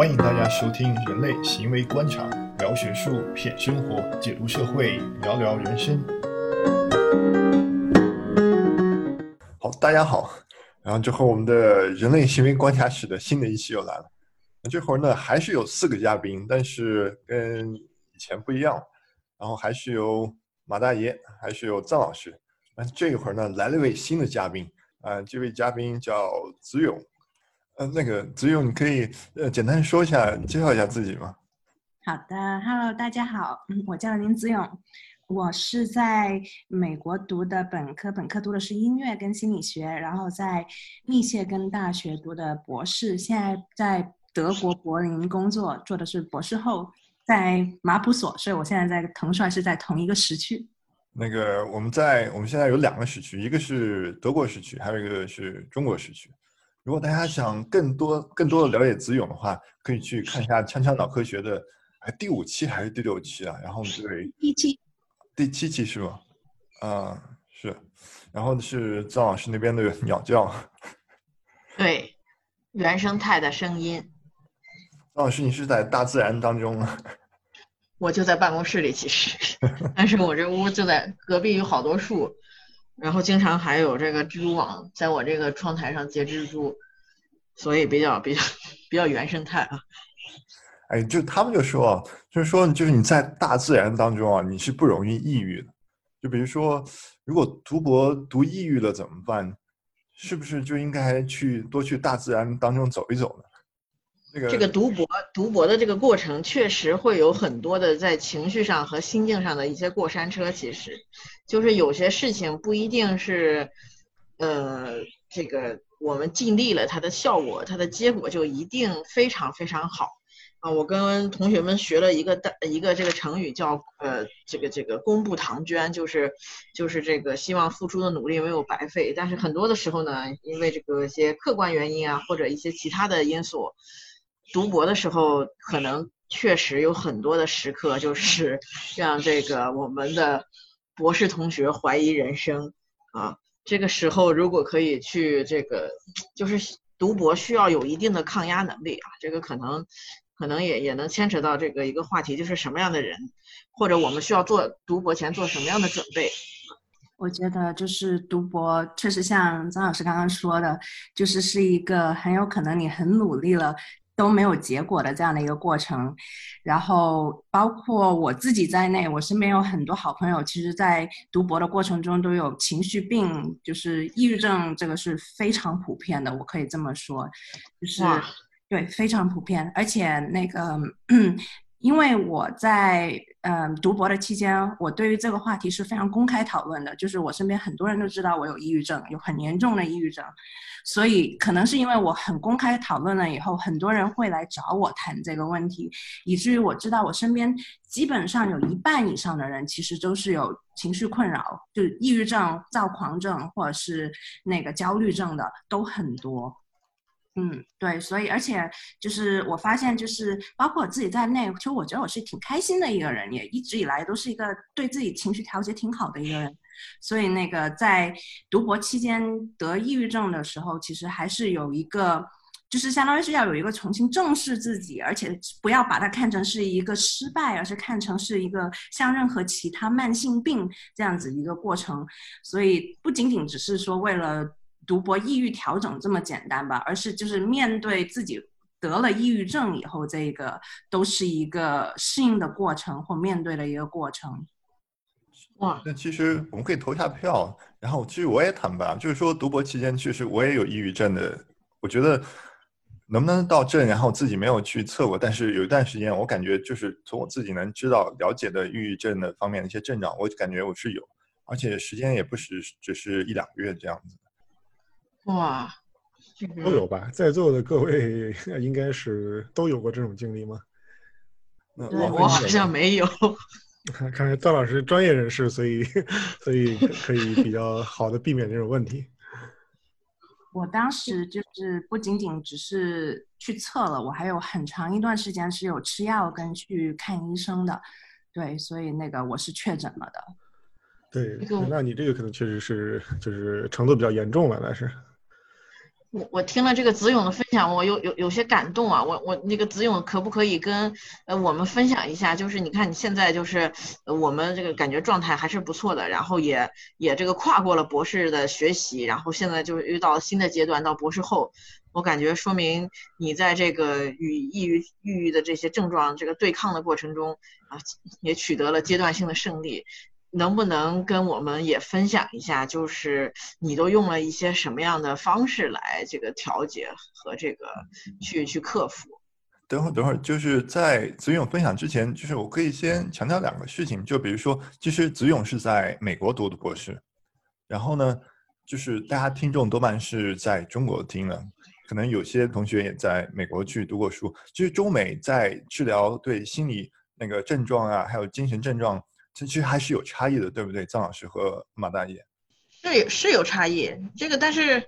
欢迎大家收听《人类行为观察》，聊学术，品生活，解读社会，聊聊人生。好，大家好。然后这会我们的人类行为观察室的新的一期又来了。这会儿呢，还是有四个嘉宾，但是跟以前不一样。然后还是有马大爷，还是有臧老师。那这一会儿呢，来了一位新的嘉宾。啊，这位嘉宾叫子勇。呃，那个子勇，你可以呃简单说一下，介绍一下自己吗？好的，Hello，大家好，嗯，我叫林子勇，我是在美国读的本科，本科读的是音乐跟心理学，然后在密歇根大学读的博士，现在在德国柏林工作，做的是博士后，在马普所，所以我现在在腾帅是在同一个时区。那个我们在我们现在有两个时区，一个是德国时区，还有一个是中国时区。如果大家想更多、更多的了解子勇的话，可以去看一下《锵锵脑科学》的，哎，第五期还是第六期啊？然后对，第七，第七期是吗？啊，是。然后是张老师那边的 鸟叫，对，原生态的声音。张老师，你是在大自然当中吗？我就在办公室里，其实，但是我这屋就在隔壁，有好多树。然后经常还有这个蜘蛛网在我这个窗台上结蜘蛛，所以比较比较比较原生态啊。哎，就他们就说，就是说，就是你在大自然当中啊，你是不容易抑郁的。就比如说，如果读博读抑郁了怎么办？是不是就应该去多去大自然当中走一走呢？这个读博读博的这个过程，确实会有很多的在情绪上和心境上的一些过山车。其实，就是有些事情不一定是，呃，这个我们尽力了，它的效果，它的结果就一定非常非常好。啊，我跟同学们学了一个的一个这个成语，叫呃，这个这个公布唐捐，就是就是这个希望付出的努力没有白费。但是很多的时候呢，因为这个一些客观原因啊，或者一些其他的因素。读博的时候，可能确实有很多的时刻，就是 让这个我们的博士同学怀疑人生啊。这个时候，如果可以去这个，就是读博需要有一定的抗压能力啊。这个可能，可能也也能牵扯到这个一个话题，就是什么样的人，或者我们需要做读博前做什么样的准备。我觉得就是读博，确实像张老师刚刚说的，就是是一个很有可能你很努力了。都没有结果的这样的一个过程，然后包括我自己在内，我身边有很多好朋友，其实，在读博的过程中都有情绪病，就是抑郁症，这个是非常普遍的，我可以这么说，就是对非常普遍，而且那个。因为我在嗯读博的期间，我对于这个话题是非常公开讨论的，就是我身边很多人都知道我有抑郁症，有很严重的抑郁症，所以可能是因为我很公开讨论了以后，很多人会来找我谈这个问题，以至于我知道我身边基本上有一半以上的人其实都是有情绪困扰，就是抑郁症、躁狂症或者是那个焦虑症的都很多。嗯，对，所以而且就是我发现，就是包括我自己在内，其实我觉得我是挺开心的一个人，也一直以来都是一个对自己情绪调节挺好的一个人。所以那个在读博期间得抑郁症的时候，其实还是有一个，就是相当于是要有一个重新正视自己，而且不要把它看成是一个失败，而是看成是一个像任何其他慢性病这样子一个过程。所以不仅仅只是说为了。读博抑郁调整这么简单吧，而是就是面对自己得了抑郁症以后，这个都是一个适应的过程或面对的一个过程。哇，那其实我们可以投下票。然后其实我也坦白，就是说读博期间确实我也有抑郁症的。我觉得能不能到症，然后自己没有去测过，但是有一段时间我感觉就是从我自己能知道了解的抑郁症的方面的一些症状，我感觉我是有，而且时间也不是只是一两个月这样子。哇，都有吧？在座的各位 应该是都有过这种经历吗？我好像没有。看来赵老师专业人士，所以 所以可以比较好的避免这种问题。我当时就是不仅仅只是去测了，我还有很长一段时间是有吃药跟去看医生的。对，所以那个我是确诊了的。对，那你这个可能确实是就是程度比较严重了，那是。我我听了这个子勇的分享，我有有有些感动啊。我我那个子勇可不可以跟呃我们分享一下？就是你看你现在就是我们这个感觉状态还是不错的，然后也也这个跨过了博士的学习，然后现在就是遇到新的阶段，到博士后，我感觉说明你在这个与抑郁抑郁的这些症状这个对抗的过程中啊，也取得了阶段性的胜利。能不能跟我们也分享一下，就是你都用了一些什么样的方式来这个调节和这个去去克服？等会儿，等会儿，就是在子勇分享之前，就是我可以先强调两个事情，就比如说，其实子勇是在美国读的博士，然后呢，就是大家听众多半是在中国听的，可能有些同学也在美国去读过书。其实中美在治疗对心理那个症状啊，还有精神症状。其实还是有差异的，对不对，张老师和马大爷？是是有差异，这个但是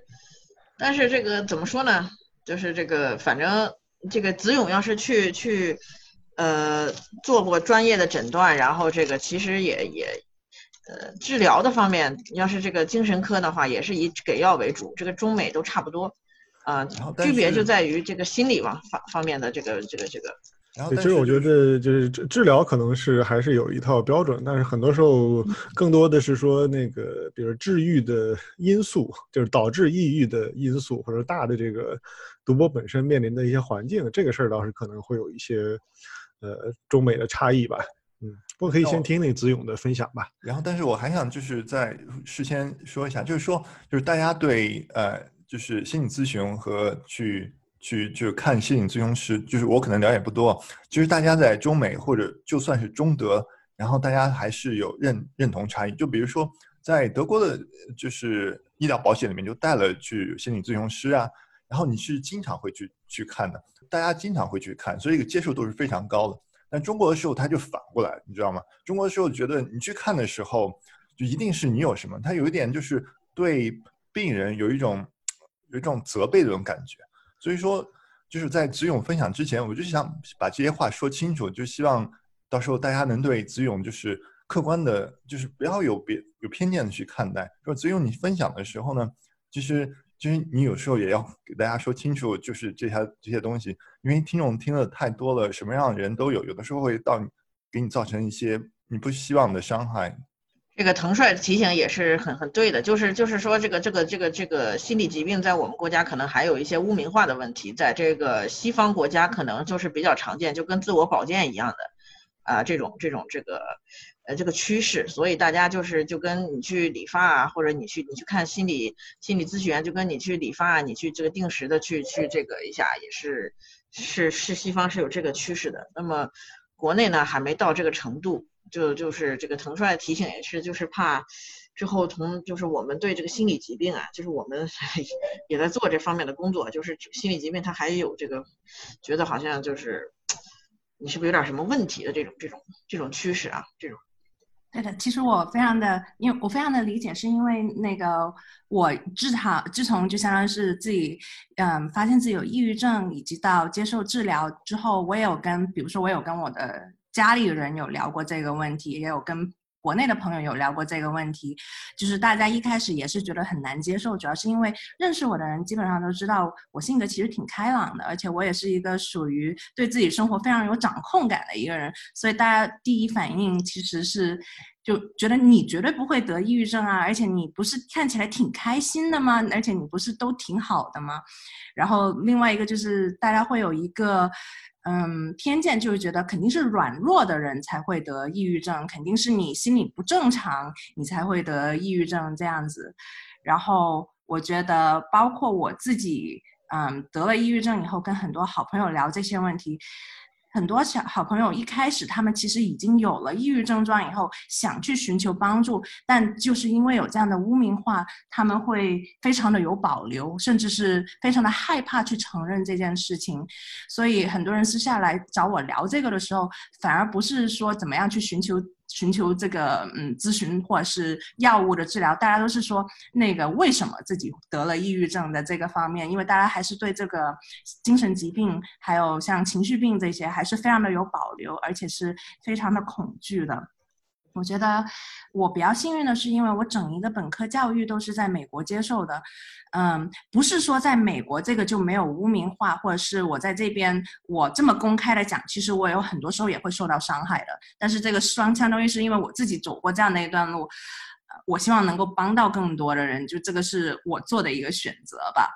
但是这个怎么说呢？就是这个反正这个子勇要是去去呃做过专业的诊断，然后这个其实也也呃治疗的方面，要是这个精神科的话，也是以给药为主，这个中美都差不多啊，区别就在于这个心理方方方面的这个这个这个。其实我觉得就是治治疗可能是还是有一套标准，但是很多时候更多的是说那个，比如治愈的因素，就是导致抑郁的因素，或者大的这个读博本身面临的一些环境，这个事儿倒是可能会有一些呃中美的差异吧。嗯，不过可以先听那子勇的分享吧。然后，但是我还想就是在事先说一下，就是说就是大家对呃就是心理咨询和去。去就看心理咨询师，就是我可能了解不多。其实大家在中美或者就算是中德，然后大家还是有认认同差异。就比如说在德国的，就是医疗保险里面就带了去心理咨询师啊，然后你是经常会去去看的，大家经常会去看，所以这个接受度是非常高的。但中国的时候他就反过来，你知道吗？中国的时候觉得你去看的时候，就一定是你有什么，他有一点就是对病人有一种有一种责备的这种感觉。所以说，就是在子勇分享之前，我就想把这些话说清楚，就希望到时候大家能对子勇就是客观的，就是不要有别有偏见的去看待。说子勇你分享的时候呢，其实其实你有时候也要给大家说清楚，就是这些这些东西，因为听众听的太多了，什么样的人都有，有的时候会到给你造成一些你不希望的伤害。这个腾帅提醒也是很很对的，就是就是说这个这个这个这个心理疾病在我们国家可能还有一些污名化的问题，在这个西方国家可能就是比较常见，就跟自我保健一样的啊这种这种这个呃这个趋势，所以大家就是就跟你去理发啊，或者你去你去看心理心理咨询，就跟你去理发，啊你去这个定时的去去这个一下，也是是是西方是有这个趋势的，那么国内呢还没到这个程度。就就是这个腾帅提醒也是，就是怕之后同就是我们对这个心理疾病啊，就是我们 也在做这方面的工作，就是心理疾病它还有这个觉得好像就是你是不是有点什么问题的这种这种这种趋势啊？这种对的，其实我非常的，因为我非常的理解，是因为那个我自好自从就相当于是自己嗯发现自己有抑郁症，以及到接受治疗之后，我也有跟比如说我有跟我的。家里人有聊过这个问题，也有跟国内的朋友有聊过这个问题，就是大家一开始也是觉得很难接受，主要是因为认识我的人基本上都知道我性格其实挺开朗的，而且我也是一个属于对自己生活非常有掌控感的一个人，所以大家第一反应其实是就觉得你绝对不会得抑郁症啊，而且你不是看起来挺开心的吗？而且你不是都挺好的吗？然后另外一个就是大家会有一个。嗯，偏见就是觉得肯定是软弱的人才会得抑郁症，肯定是你心理不正常，你才会得抑郁症这样子。然后我觉得，包括我自己，嗯，得了抑郁症以后，跟很多好朋友聊这些问题。很多小好朋友一开始他们其实已经有了抑郁症状以后，想去寻求帮助，但就是因为有这样的污名化，他们会非常的有保留，甚至是非常的害怕去承认这件事情。所以很多人私下来找我聊这个的时候，反而不是说怎么样去寻求。寻求这个嗯咨询或者是药物的治疗，大家都是说那个为什么自己得了抑郁症的这个方面，因为大家还是对这个精神疾病还有像情绪病这些还是非常的有保留，而且是非常的恐惧的。我觉得我比较幸运的是，因为我整一个本科教育都是在美国接受的，嗯，不是说在美国这个就没有污名化，或者是我在这边我这么公开的讲，其实我有很多时候也会受到伤害的。但是这个双相当于是因为我自己走过这样的一段路，我希望能够帮到更多的人，就这个是我做的一个选择吧。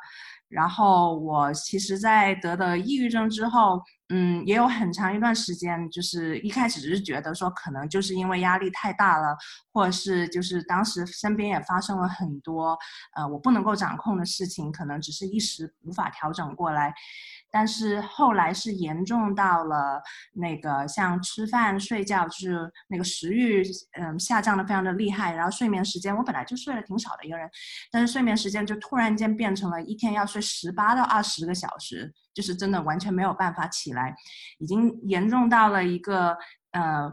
然后我其实，在得了抑郁症之后。嗯，也有很长一段时间，就是一开始只是觉得说，可能就是因为压力太大了，或者是就是当时身边也发生了很多，呃，我不能够掌控的事情，可能只是一时无法调整过来。但是后来是严重到了那个像吃饭、睡觉，就是那个食欲，嗯，下降的非常的厉害。然后睡眠时间，我本来就睡得挺少的一个人，但是睡眠时间就突然间变成了一天要睡十八到二十个小时，就是真的完全没有办法起来，已经严重到了一个呃。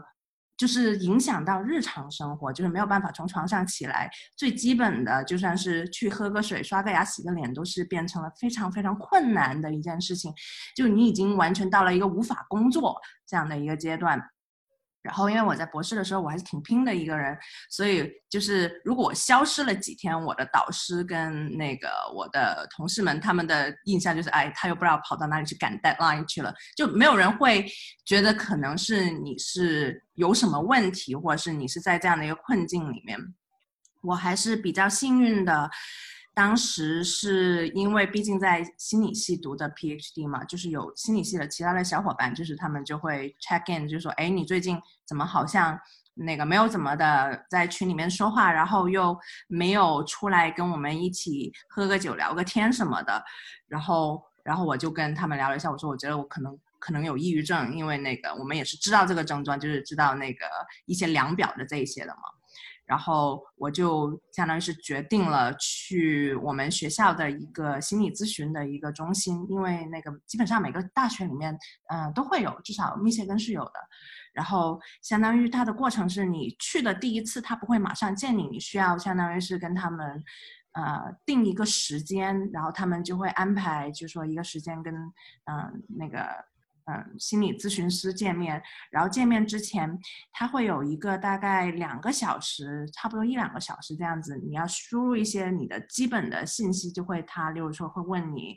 就是影响到日常生活，就是没有办法从床上起来，最基本的就算是去喝个水、刷个牙、洗个脸，都是变成了非常非常困难的一件事情。就你已经完全到了一个无法工作这样的一个阶段。然后，因为我在博士的时候，我还是挺拼的一个人，所以就是如果我消失了几天，我的导师跟那个我的同事们，他们的印象就是，哎，他又不知道跑到哪里去赶 deadline 去了，就没有人会觉得可能是你是有什么问题，或者是你是在这样的一个困境里面。我还是比较幸运的。当时是因为毕竟在心理系读的 PhD 嘛，就是有心理系的其他的小伙伴，就是他们就会 check in，就说，哎，你最近怎么好像那个没有怎么的在群里面说话，然后又没有出来跟我们一起喝个酒聊个天什么的，然后，然后我就跟他们聊了一下，我说我觉得我可能可能有抑郁症，因为那个我们也是知道这个症状，就是知道那个一些量表的这一些的嘛。然后我就相当于是决定了去我们学校的一个心理咨询的一个中心，因为那个基本上每个大学里面，嗯，都会有，至少密歇根是有的。然后相当于它的过程是你去的第一次，他不会马上见你，你需要相当于是跟他们，呃，定一个时间，然后他们就会安排，就说一个时间跟，嗯，那个。嗯，心理咨询师见面，然后见面之前，他会有一个大概两个小时，差不多一两个小时这样子，你要输入一些你的基本的信息，就会他，例如说会问你，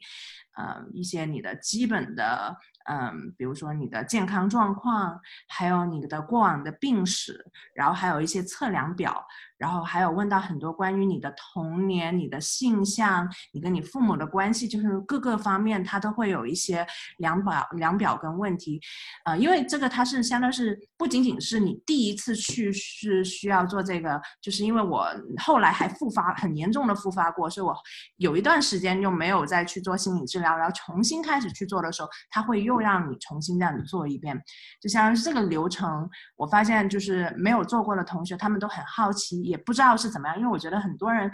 呃，一些你的基本的。嗯，比如说你的健康状况，还有你的过往的病史，然后还有一些测量表，然后还有问到很多关于你的童年、你的性向、你跟你父母的关系，就是各个方面，它都会有一些量表、量表跟问题。呃，因为这个它是相当是不仅仅是你第一次去是需要做这个，就是因为我后来还复发很严重的复发过，所以我有一段时间就没有再去做心理治疗，然后重新开始去做的时候，他会又。让你重新这样子做一遍，就像这个流程，我发现就是没有做过的同学，他们都很好奇，也不知道是怎么样。因为我觉得很多人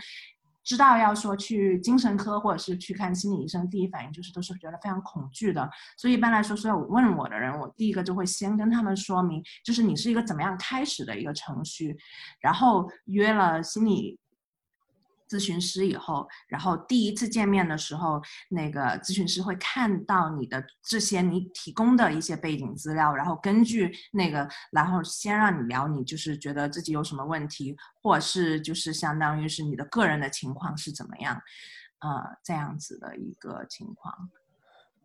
知道要说去精神科或者是去看心理医生，第一反应就是都是觉得非常恐惧的。所以一般来说，所有问我的人，我第一个就会先跟他们说明，就是你是一个怎么样开始的一个程序，然后约了心理。咨询师以后，然后第一次见面的时候，那个咨询师会看到你的这些你提供的一些背景资料，然后根据那个，然后先让你聊，你就是觉得自己有什么问题，或者是就是相当于是你的个人的情况是怎么样，呃，这样子的一个情况。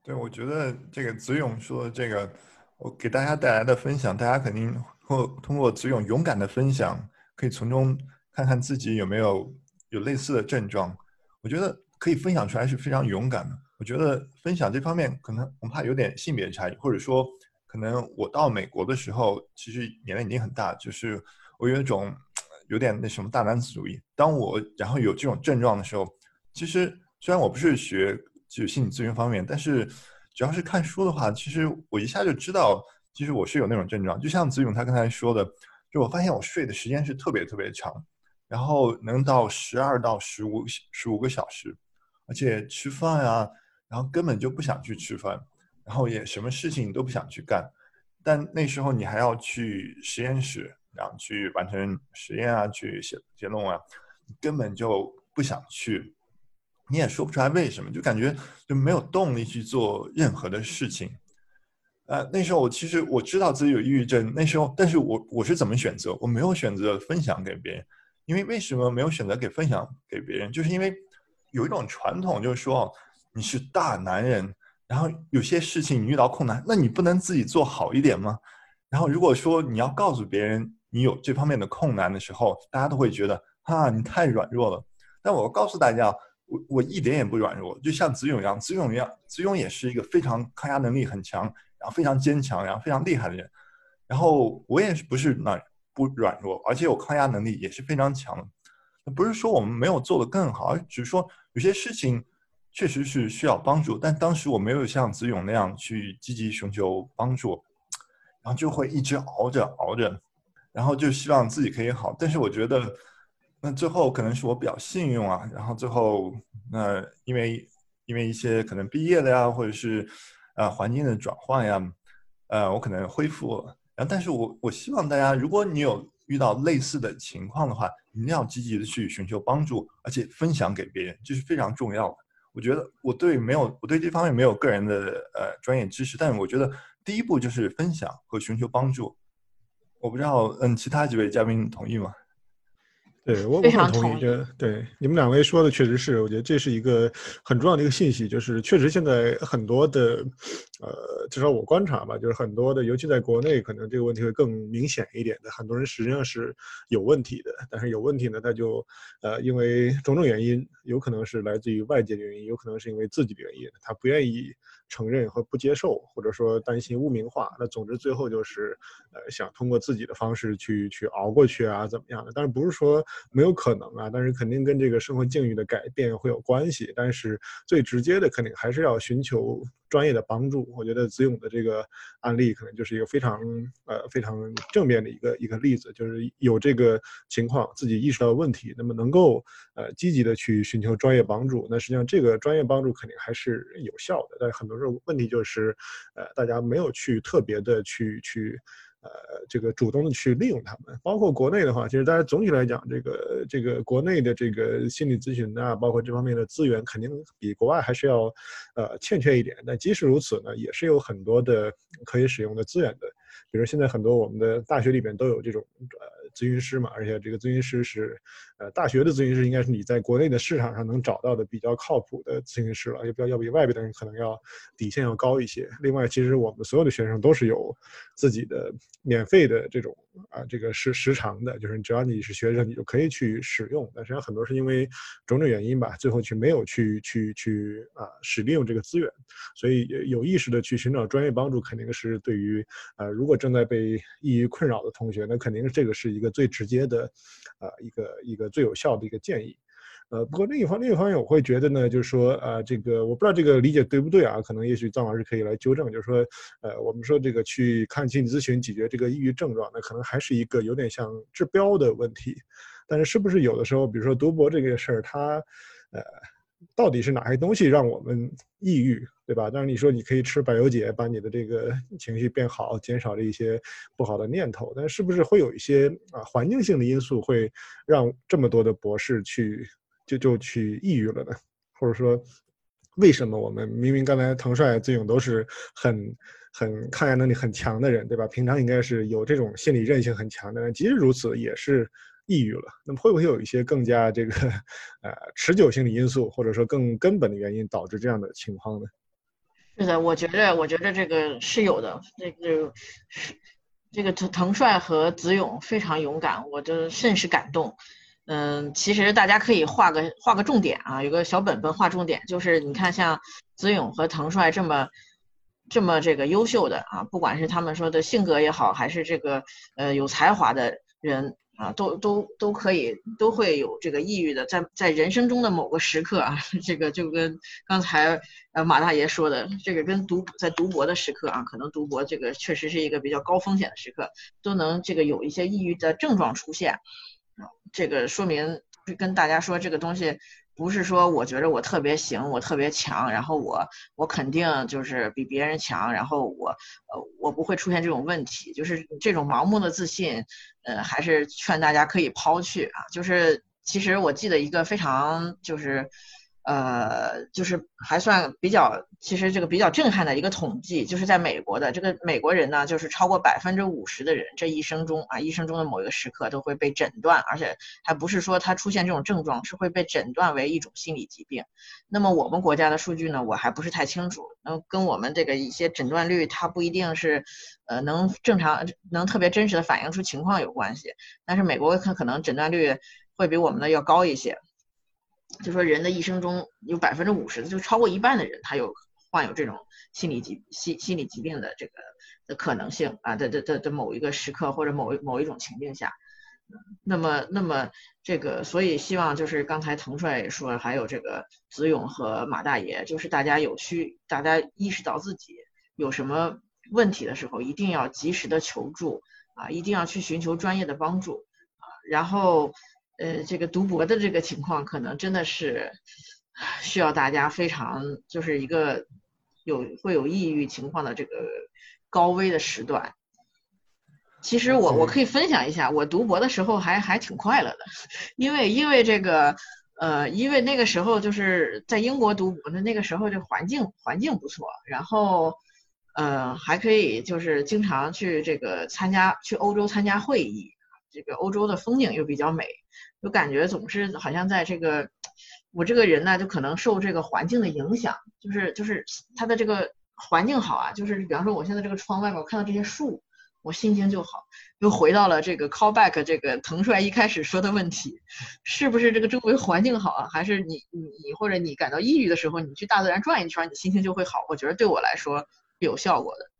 对，我觉得这个子勇说的这个，我给大家带来的分享，大家肯定通通过子勇勇敢的分享，可以从中看看自己有没有。有类似的症状，我觉得可以分享出来是非常勇敢的。我觉得分享这方面可能恐怕有点性别差异，或者说可能我到美国的时候，其实年龄已经很大，就是我有一种有点那什么大男子主义。当我然后有这种症状的时候，其实虽然我不是学就是心理咨询方面，但是只要是看书的话，其实我一下就知道，其实我是有那种症状。就像子勇他刚才说的，就我发现我睡的时间是特别特别长。然后能到十二到十五十五个小时，而且吃饭呀，然后根本就不想去吃饭，然后也什么事情都不想去干，但那时候你还要去实验室，然后去完成实验啊，去写结论啊，根本就不想去，你也说不出来为什么，就感觉就没有动力去做任何的事情。呃，那时候我其实我知道自己有抑郁症，那时候，但是我我是怎么选择？我没有选择分享给别人，因为为什么没有选择给分享给别人？就是因为有一种传统，就是说你是大男人，然后有些事情你遇到困难，那你不能自己做好一点吗？然后如果说你要告诉别人你有这方面的困难的时候，大家都会觉得啊你太软弱了。但我告诉大家，我我一点也不软弱，就像子勇一样，子勇一样，子勇也是一个非常抗压能力很强，然后非常坚强，然后非常厉害的人。然后我也是不是那不软弱，而且有抗压能力也是非常强的。不是说我们没有做得更好，而只是说有些事情确实是需要帮助，但当时我没有像子勇那样去积极寻求帮助。然后就会一直熬着熬着，然后就希望自己可以好。但是我觉得，那最后可能是我比较幸运啊。然后最后，那因为因为一些可能毕业了呀，或者是呃环境的转换呀，呃我可能恢复。然后，但是我我希望大家，如果你有遇到类似的情况的话，一定要积极的去寻求帮助，而且分享给别人，这是非常重要的。我觉得我对没有我对这方面没有个人的呃专业知识，但是我觉得。第一步就是分享和寻求帮助，我不知道，嗯，其他几位嘉宾同意吗？对我我很同意，这对你们两位说的确实是，我觉得这是一个很重要的一个信息，就是确实现在很多的，呃，至少我观察吧，就是很多的，尤其在国内，可能这个问题会更明显一点的，很多人实际上是有问题的，但是有问题呢，他就呃因为种种原因，有可能是来自于外界的原因，有可能是因为自己的原因，他不愿意。承认和不接受，或者说担心污名化，那总之最后就是，呃，想通过自己的方式去去熬过去啊，怎么样的？但是不是说没有可能啊？但是肯定跟这个生活境遇的改变会有关系。但是最直接的肯定还是要寻求。专业的帮助，我觉得子勇的这个案例可能就是一个非常呃非常正面的一个一个例子，就是有这个情况自己意识到问题，那么能够呃积极的去寻求专业帮助，那实际上这个专业帮助肯定还是有效的。但是很多时候问题就是，呃大家没有去特别的去去。呃，这个主动的去利用他们，包括国内的话，其实大家总体来讲，这个这个国内的这个心理咨询啊，包括这方面的资源，肯定比国外还是要呃欠缺一点。但即使如此呢，也是有很多的可以使用的资源的。比如现在很多我们的大学里边都有这种呃咨询师嘛，而且这个咨询师是。呃，大学的咨询师应该是你在国内的市场上能找到的比较靠谱的咨询师了，要要要比外边的人可能要底线要高一些。另外，其实我们所有的学生都是有自己的免费的这种啊这个是时长的，就是只要你是学生，你就可以去使用。但实际上很多是因为种种原因吧，最后去没有去去去啊使利用这个资源。所以有意识的去寻找专业帮助，肯定是对于呃如果正在被抑郁困扰的同学，那肯定是这个是一个最直接的啊一个一个。最有效的一个建议，呃，不过另一方另一方面，我会觉得呢，就是说，呃，这个我不知道这个理解对不对啊？可能也许臧老师可以来纠正，就是说，呃，我们说这个去看心理咨询解决这个抑郁症状，那可能还是一个有点像治标的问题，但是是不是有的时候，比如说读博这个事儿，它，呃。到底是哪些东西让我们抑郁，对吧？当然你说你可以吃百忧解，把你的这个情绪变好，减少了一些不好的念头。但是不是会有一些啊环境性的因素，会让这么多的博士去就就去抑郁了呢？或者说，为什么我们明明刚才滕帅、自勇都是很很抗压能力很强的人，对吧？平常应该是有这种心理韧性很强的，即使如此也是。抑郁了，那么会不会有一些更加这个，呃，持久性的因素，或者说更根本的原因导致这样的情况呢？是的，我觉得，我觉得这个是有的。这个是这个滕滕帅和子勇非常勇敢，我就甚是感动。嗯，其实大家可以画个画个重点啊，有个小本本画重点，就是你看像子勇和滕帅这么这么这个优秀的啊，不管是他们说的性格也好，还是这个呃有才华的人。啊，都都都可以，都会有这个抑郁的，在在人生中的某个时刻啊，这个就跟刚才呃马大爷说的，这个跟读在读博的时刻啊，可能读博这个确实是一个比较高风险的时刻，都能这个有一些抑郁的症状出现，这个说明跟大家说这个东西。不是说我觉着我特别行，我特别强，然后我我肯定就是比别人强，然后我呃我不会出现这种问题，就是这种盲目的自信，呃还是劝大家可以抛去啊。就是其实我记得一个非常就是呃，就是还算比较，其实这个比较震撼的一个统计，就是在美国的这个美国人呢，就是超过百分之五十的人，这一生中啊，一生中的某一个时刻都会被诊断，而且还不是说他出现这种症状，是会被诊断为一种心理疾病。那么我们国家的数据呢，我还不是太清楚，能跟我们这个一些诊断率，它不一定是，呃，能正常能特别真实的反映出情况有关系。但是美国可可能诊断率会比我们的要高一些。就说人的一生中有百分之五十，就超过一半的人，他有患有这种心理疾心心理疾病的这个的可能性啊，的的的的某一个时刻或者某一某一种情境下，那么那么这个，所以希望就是刚才滕帅也说，还有这个子勇和马大爷，就是大家有需，大家意识到自己有什么问题的时候，一定要及时的求助啊，一定要去寻求专业的帮助啊，然后。呃，这个读博的这个情况，可能真的是需要大家非常就是一个有会有抑郁情况的这个高危的时段。其实我我可以分享一下，我读博的时候还还挺快乐的，因为因为这个呃，因为那个时候就是在英国读博的那个时候，这环境环境不错，然后呃还可以就是经常去这个参加去欧洲参加会议，这个欧洲的风景又比较美。就感觉总是好像在这个，我这个人呢，就可能受这个环境的影响，就是就是他的这个环境好啊，就是比方说我现在这个窗外面，我看到这些树，我心情就好，又回到了这个 callback 这个滕帅一开始说的问题，是不是这个周围环境好啊，还是你你你或者你感到抑郁的时候，你去大自然转一圈，你心情就会好？我觉得对我来说有效果的。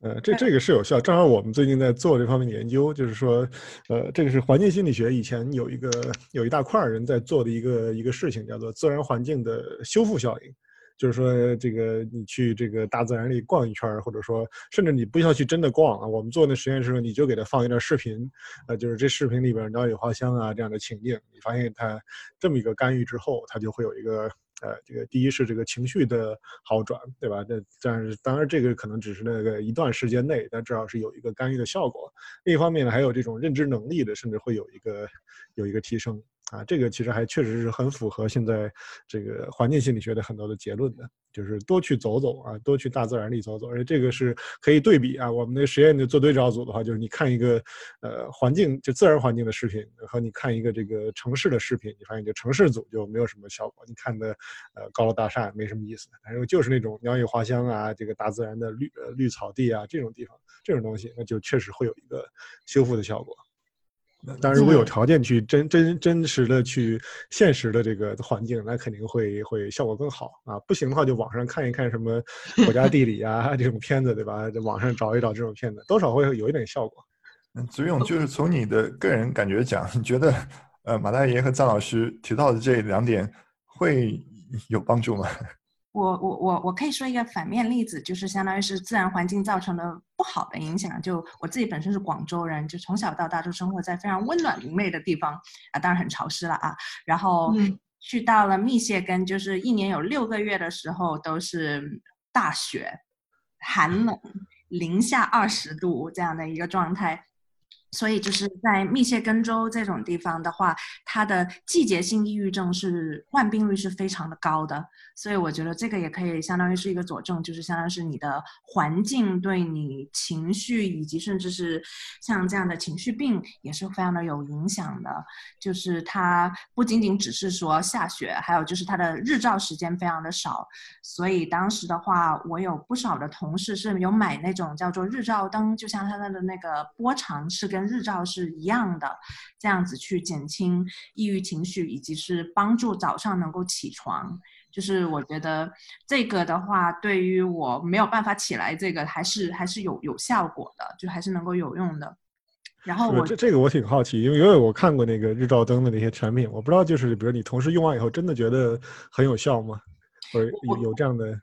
呃，这这个是有效。正好我们最近在做这方面的研究，就是说，呃，这个是环境心理学以前有一个有一大块人在做的一个一个事情，叫做自然环境的修复效应。就是说，这个你去这个大自然里逛一圈，或者说，甚至你不需要去真的逛啊。我们做那实验时候，你就给他放一段视频，呃，就是这视频里边鸟语花香啊这样的情境，你发现它这么一个干预之后，它就会有一个。呃，这个第一是这个情绪的好转，对吧？那但是当然这个可能只是那个一段时间内，但至少是有一个干预的效果。另一方面呢，还有这种认知能力的，甚至会有一个有一个提升。啊，这个其实还确实是很符合现在这个环境心理学的很多的结论的，就是多去走走啊，多去大自然里走走，而且这个是可以对比啊。我们那实验的做对照组的话，就是你看一个呃环境就自然环境的视频，和你看一个这个城市的视频，你发现就城市组就没有什么效果，你看的呃高楼大厦没什么意思，但是就是那种鸟语花香啊，这个大自然的绿呃绿草地啊这种地方这种东西，那就确实会有一个修复的效果。当然，如果有条件去真真真实的去现实的这个环境，那肯定会会效果更好啊。不行的话，就网上看一看什么国家地理啊 这种片子，对吧？在网上找一找这种片子，多少会有一点效果。嗯，子勇，就是从你的个人感觉讲，你觉得呃马大爷和张老师提到的这两点会有帮助吗？我我我我可以说一个反面例子，就是相当于是自然环境造成的不好的影响。就我自己本身是广州人，就从小到大都生活在非常温暖明媚的地方啊，当然很潮湿了啊。然后去到了密歇根，就是一年有六个月的时候都是大雪、寒冷、零下二十度这样的一个状态。所以就是在密歇根州这种地方的话，它的季节性抑郁症是患病率是非常的高的。所以我觉得这个也可以相当于是一个佐证，就是相当于是你的环境对你情绪以及甚至是像这样的情绪病也是非常的有影响的。就是它不仅仅只是说下雪，还有就是它的日照时间非常的少。所以当时的话，我有不少的同事是有买那种叫做日照灯，就像它的那个波长是跟跟日照是一样的，这样子去减轻抑郁情绪，以及是帮助早上能够起床。就是我觉得这个的话，对于我没有办法起来，这个还是还是有有效果的，就还是能够有用的。然后我这这个我挺好奇，因为因为我看过那个日照灯的那些产品，我不知道就是比如你同事用完以后，真的觉得很有效吗？或者有这样的？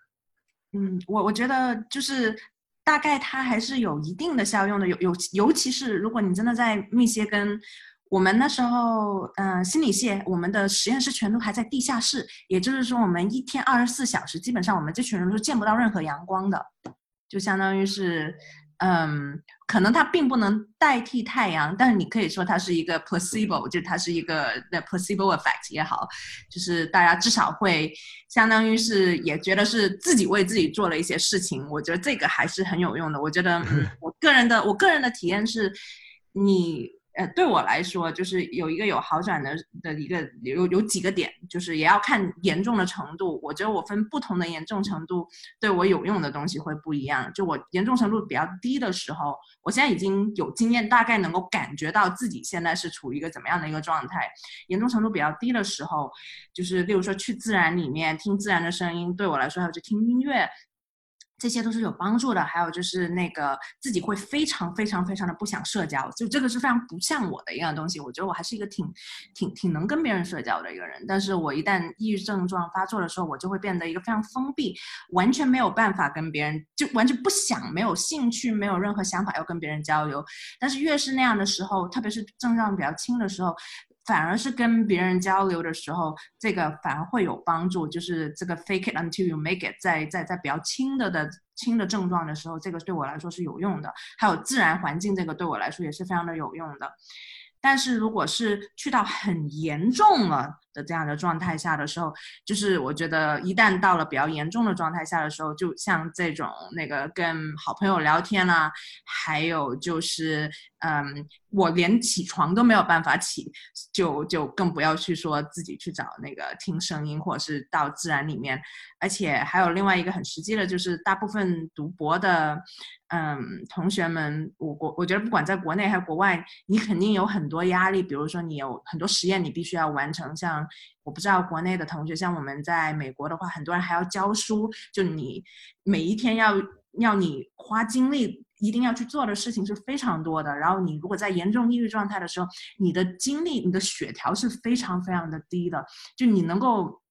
嗯，我我觉得就是。大概它还是有一定的效用的，有有，尤其是如果你真的在密歇根，我们那时候，嗯，心理系我们的实验室全都还在地下室，也就是说，我们一天二十四小时，基本上我们这群人都见不到任何阳光的，就相当于是嗯，可能它并不能代替太阳，但是你可以说它是一个 placebo，就是它是一个 the placebo effect 也好，就是大家至少会相当于是也觉得是自己为自己做了一些事情，我觉得这个还是很有用的。我觉得 我个人的我个人的体验是，你。呃，对我来说，就是有一个有好转的的一个有有几个点，就是也要看严重的程度。我觉得我分不同的严重程度，对我有用的东西会不一样。就我严重程度比较低的时候，我现在已经有经验，大概能够感觉到自己现在是处于一个怎么样的一个状态。严重程度比较低的时候，就是例如说去自然里面听自然的声音，对我来说还有就听音乐。这些都是有帮助的，还有就是那个自己会非常非常非常的不想社交，就这个是非常不像我的一样东西。我觉得我还是一个挺挺挺能跟别人社交的一个人，但是我一旦抑郁症状发作的时候，我就会变得一个非常封闭，完全没有办法跟别人，就完全不想、没有兴趣、没有任何想法要跟别人交流。但是越是那样的时候，特别是症状比较轻的时候。反而是跟别人交流的时候，这个反而会有帮助。就是这个 fake it until you make it，在在在比较轻的的轻的症状的时候，这个对我来说是有用的。还有自然环境，这个对我来说也是非常的有用的。但是如果是去到很严重了的这样的状态下的时候，就是我觉得一旦到了比较严重的状态下的时候，就像这种那个跟好朋友聊天啊，还有就是。嗯，我连起床都没有办法起，就就更不要去说自己去找那个听声音，或者是到自然里面。而且还有另外一个很实际的，就是大部分读博的，嗯，同学们，我国我觉得不管在国内还是国外，你肯定有很多压力。比如说你有很多实验你必须要完成，像我不知道国内的同学，像我们在美国的话，很多人还要教书，就你每一天要要你花精力。一定要去做的事情是非常多的，然后你如果在严重抑郁状态的时候，你的精力、你的血条是非常非常的低的，就你能够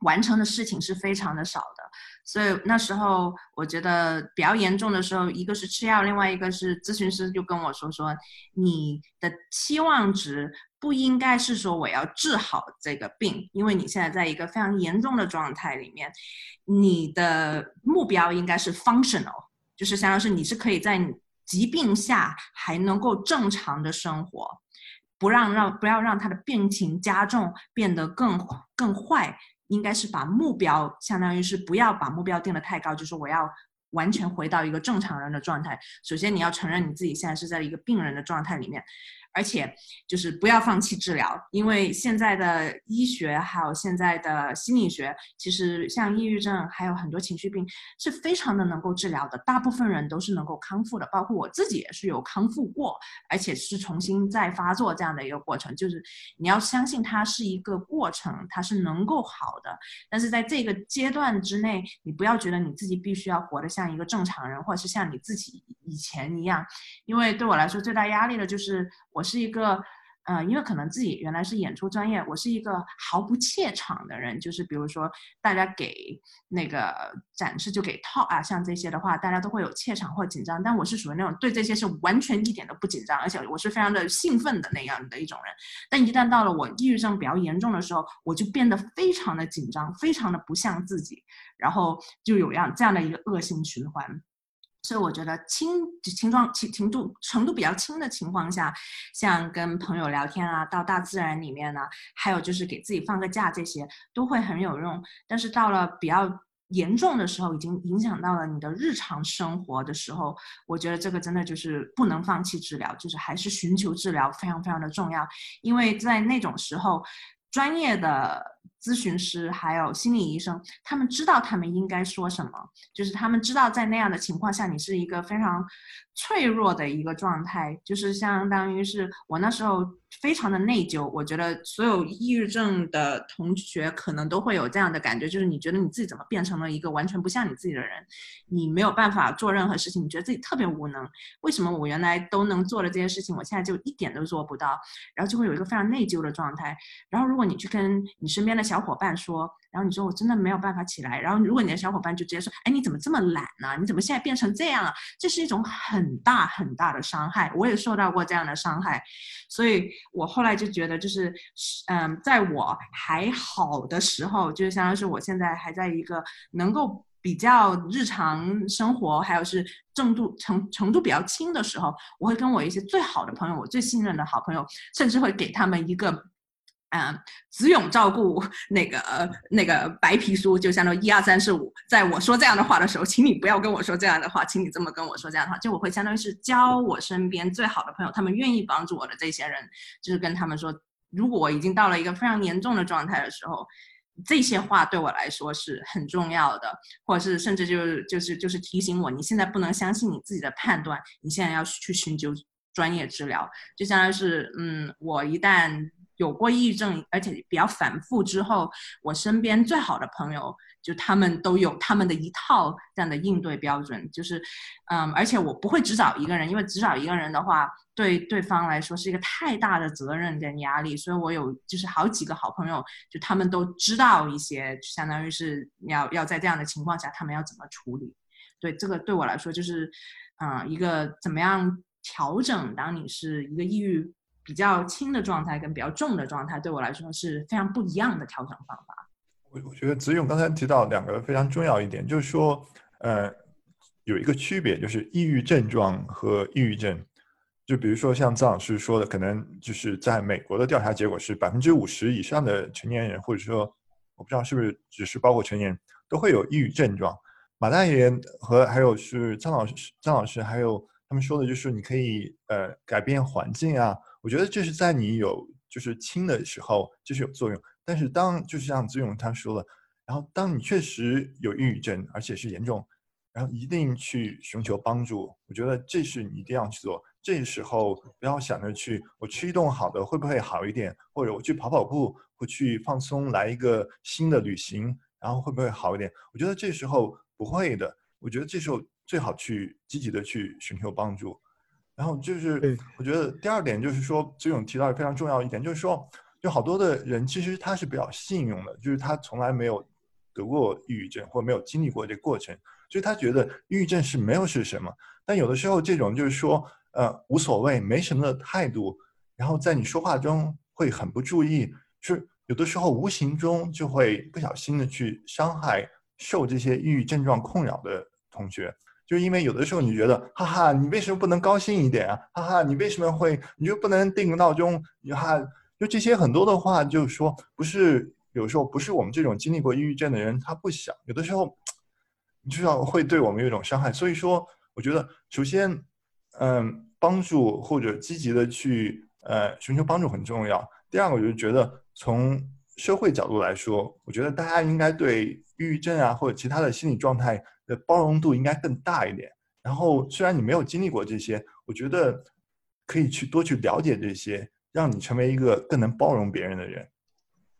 完成的事情是非常的少的。所以那时候我觉得比较严重的时候，一个是吃药，另外一个是咨询师就跟我说说，你的期望值不应该是说我要治好这个病，因为你现在在一个非常严重的状态里面，你的目标应该是 functional。就是相当是你是可以在疾病下还能够正常的生活，不让让不要让他的病情加重变得更更坏，应该是把目标相当于是不要把目标定的太高，就是我要完全回到一个正常人的状态。首先你要承认你自己现在是在一个病人的状态里面。而且就是不要放弃治疗，因为现在的医学还有现在的心理学，其实像抑郁症还有很多情绪病是非常的能够治疗的，大部分人都是能够康复的，包括我自己也是有康复过，而且是重新再发作这样的一个过程。就是你要相信它是一个过程，它是能够好的，但是在这个阶段之内，你不要觉得你自己必须要活得像一个正常人，或者是像你自己以前一样，因为对我来说最大压力的就是我。是一个，呃，因为可能自己原来是演出专业，我是一个毫不怯场的人。就是比如说，大家给那个展示就给套啊，像这些的话，大家都会有怯场或紧张。但我是属于那种对这些是完全一点都不紧张，而且我是非常的兴奋的那样的一种人。但一旦到了我抑郁症比较严重的时候，我就变得非常的紧张，非常的不像自己，然后就有样这样的一个恶性循环。所以我觉得轻轻状轻轻度程度比较轻的情况下，像跟朋友聊天啊，到大自然里面呢，还有就是给自己放个假，这些都会很有用。但是到了比较严重的时候，已经影响到了你的日常生活的时候，我觉得这个真的就是不能放弃治疗，就是还是寻求治疗非常非常的重要，因为在那种时候，专业的。咨询师还有心理医生，他们知道他们应该说什么，就是他们知道在那样的情况下，你是一个非常脆弱的一个状态，就是相当于是我那时候非常的内疚。我觉得所有抑郁症的同学可能都会有这样的感觉，就是你觉得你自己怎么变成了一个完全不像你自己的人，你没有办法做任何事情，你觉得自己特别无能。为什么我原来都能做的这些事情，我现在就一点都做不到？然后就会有一个非常内疚的状态。然后如果你去跟你身边的小伙伴说，然后你说我真的没有办法起来，然后如果你的小伙伴就直接说，哎，你怎么这么懒呢？你怎么现在变成这样啊？这是一种很大很大的伤害，我也受到过这样的伤害，所以我后来就觉得，就是嗯，在我还好的时候，就是相当于是我现在还在一个能够比较日常生活，还有是重度程程度比较轻的时候，我会跟我一些最好的朋友，我最信任的好朋友，甚至会给他们一个，嗯，子勇照顾 那个那个白皮书，就相当于一二三四五，在我说这样的话的时候，请你不要跟我说这样的话，请你这么跟我说这样的话，就我会相当于是教我身边最好的朋友，他们愿意帮助我的这些人，就是跟他们说，如果我已经到了一个非常严重的状态的时候。这些话对我来说是很重要的，或者是甚至就是就是就是提醒我，你现在不能相信你自己的判断，你现在要去寻求专业治疗。就相当于是，嗯，我一旦有过抑郁症，而且比较反复之后，我身边最好的朋友。就他们都有他们的一套这样的应对标准，就是，嗯，而且我不会只找一个人，因为只找一个人的话，对对方来说是一个太大的责任跟压力，所以我有就是好几个好朋友，就他们都知道一些，相当于是要要在这样的情况下，他们要怎么处理。对这个对我来说，就是，嗯，一个怎么样调整，当你是一个抑郁比较轻的状态跟比较重的状态，对我来说是非常不一样的调整方法。我我觉得子勇刚才提到两个非常重要一点，就是说，呃，有一个区别，就是抑郁症状和抑郁症。就比如说像张老师说的，可能就是在美国的调查结果是百分之五十以上的成年人，或者说我不知道是不是只是包括成年人，都会有抑郁症状。马大爷和还有是张老师，张老师还有他们说的就是你可以呃改变环境啊。我觉得这是在你有就是轻的时候就是有作用。但是当就是像子勇他说了，然后当你确实有抑郁症，而且是严重，然后一定去寻求帮助。我觉得这是你一定要去做。这时候不要想着去我吃一顿好的会不会好一点，或者我去跑跑步，或去放松，来一个新的旅行，然后会不会好一点？我觉得这时候不会的。我觉得这时候最好去积极的去寻求帮助。然后就是我觉得第二点就是说，这种提到非常重要一点，就是说。就好多的人，其实他是比较信用的，就是他从来没有得过抑郁症，或没有经历过这个过程，所以他觉得抑郁症是没有是什么。但有的时候，这种就是说，呃，无所谓、没什么的态度，然后在你说话中会很不注意，是有的时候无形中就会不小心的去伤害受这些抑郁症状困扰的同学。就因为有的时候你觉得，哈哈，你为什么不能高兴一点啊？哈哈，你为什么会，你就不能定个闹钟？你哈。就这些很多的话，就是说，不是有时候不是我们这种经历过抑郁症的人，他不想，有的时候，你知道会对我们有一种伤害。所以说，我觉得首先，嗯，帮助或者积极的去呃寻求帮助很重要。第二个，我就觉得从社会角度来说，我觉得大家应该对抑郁症啊或者其他的心理状态的包容度应该更大一点。然后，虽然你没有经历过这些，我觉得可以去多去了解这些。让你成为一个更能包容别人的人。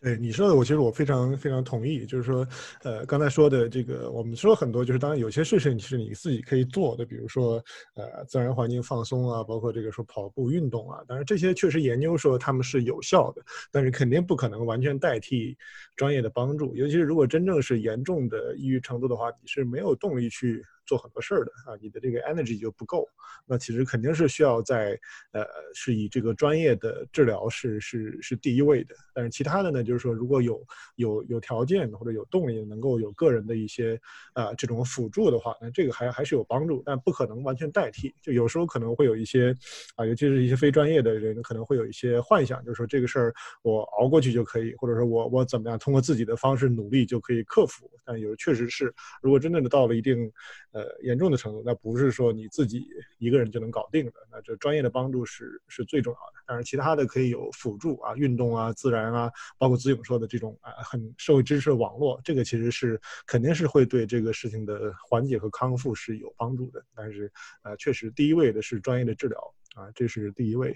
对你说的，我其实我非常非常同意。就是说，呃，刚才说的这个，我们说很多，就是当然有些事情其实你自己可以做的，比如说，呃，自然环境放松啊，包括这个说跑步运动啊。当然这些确实研究说他们是有效的，但是肯定不可能完全代替专业的帮助。尤其是如果真正是严重的抑郁程度的话，你是没有动力去。做很多事儿的啊，你的这个 energy 就不够，那其实肯定是需要在呃，是以这个专业的治疗是是是第一位的。但是其他的呢，就是说如果有有有条件或者有动力，能够有个人的一些啊这种辅助的话，那这个还还是有帮助，但不可能完全代替。就有时候可能会有一些啊，尤其是一些非专业的人，可能会有一些幻想，就是说这个事儿我熬过去就可以，或者说我我怎么样通过自己的方式努力就可以克服。但有确实是，如果真正的到了一定。呃，呃严重的程度，那不是说你自己一个人就能搞定的，那这专业的帮助是是最重要的。当然，其他的可以有辅助啊，运动啊，自然啊，包括子勇说的这种啊，很社会知识网络，这个其实是肯定是会对这个事情的缓解和康复是有帮助的。但是，呃，确实第一位的是专业的治疗啊，这是第一位。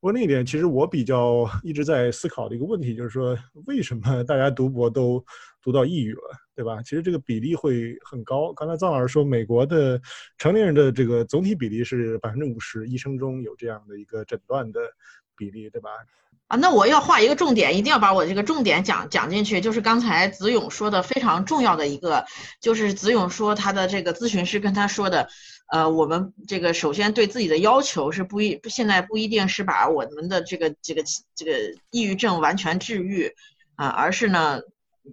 不过另一点，其实我比较 一直在思考的一个问题，就是说为什么大家读博都读到抑郁了？对吧？其实这个比例会很高。刚才臧老师说，美国的成年人的这个总体比例是百分之五十，一生中有这样的一个诊断的比例，对吧？啊，那我要画一个重点，一定要把我这个重点讲讲进去。就是刚才子勇说的非常重要的一个，就是子勇说他的这个咨询师跟他说的，呃，我们这个首先对自己的要求是不一，现在不一定是把我们的这个这个这个抑郁症完全治愈啊，而是呢。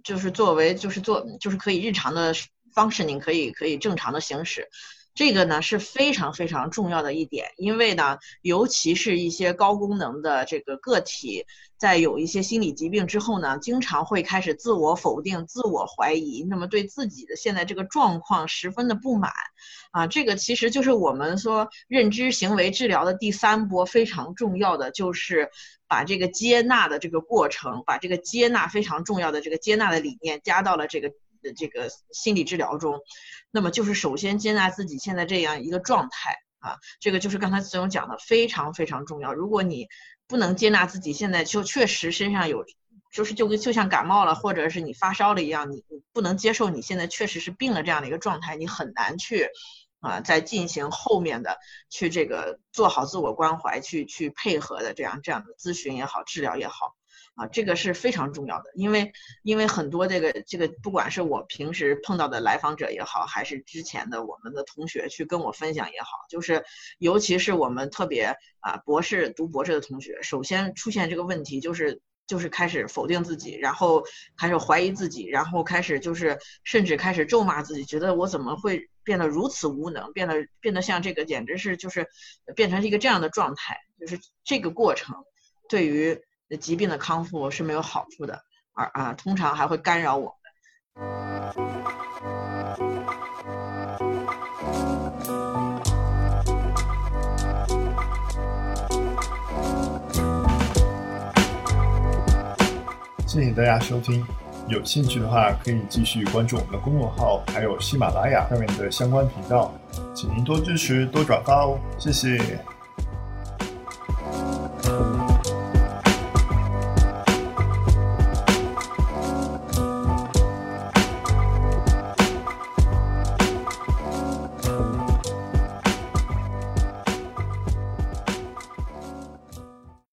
就是作为，就是做，就是可以日常的方式，您可以可以正常的行驶。这个呢是非常非常重要的一点，因为呢，尤其是一些高功能的这个个体，在有一些心理疾病之后呢，经常会开始自我否定、自我怀疑，那么对自己的现在这个状况十分的不满，啊，这个其实就是我们说认知行为治疗的第三波非常重要的，就是把这个接纳的这个过程，把这个接纳非常重要的这个接纳的理念加到了这个。的这个心理治疗中，那么就是首先接纳自己现在这样一个状态啊，这个就是刚才子勇讲的非常非常重要。如果你不能接纳自己现在就确实身上有，就是就跟就像感冒了或者是你发烧了一样，你你不能接受你现在确实是病了这样的一个状态，你很难去啊再进行后面的去这个做好自我关怀，去去配合的这样这样的咨询也好，治疗也好。啊，这个是非常重要的，因为因为很多这个这个，不管是我平时碰到的来访者也好，还是之前的我们的同学去跟我分享也好，就是尤其是我们特别啊博士读博士的同学，首先出现这个问题就是就是开始否定自己，然后开始怀疑自己，然后开始就是甚至开始咒骂自己，觉得我怎么会变得如此无能，变得变得像这个简直是就是变成一个这样的状态，就是这个过程对于。疾病的康复是没有好处的，而啊，通常还会干扰我们。谢谢大家收听，有兴趣的话可以继续关注我们的公众号，还有喜马拉雅上面的相关频道，请您多支持、多转发哦，谢谢。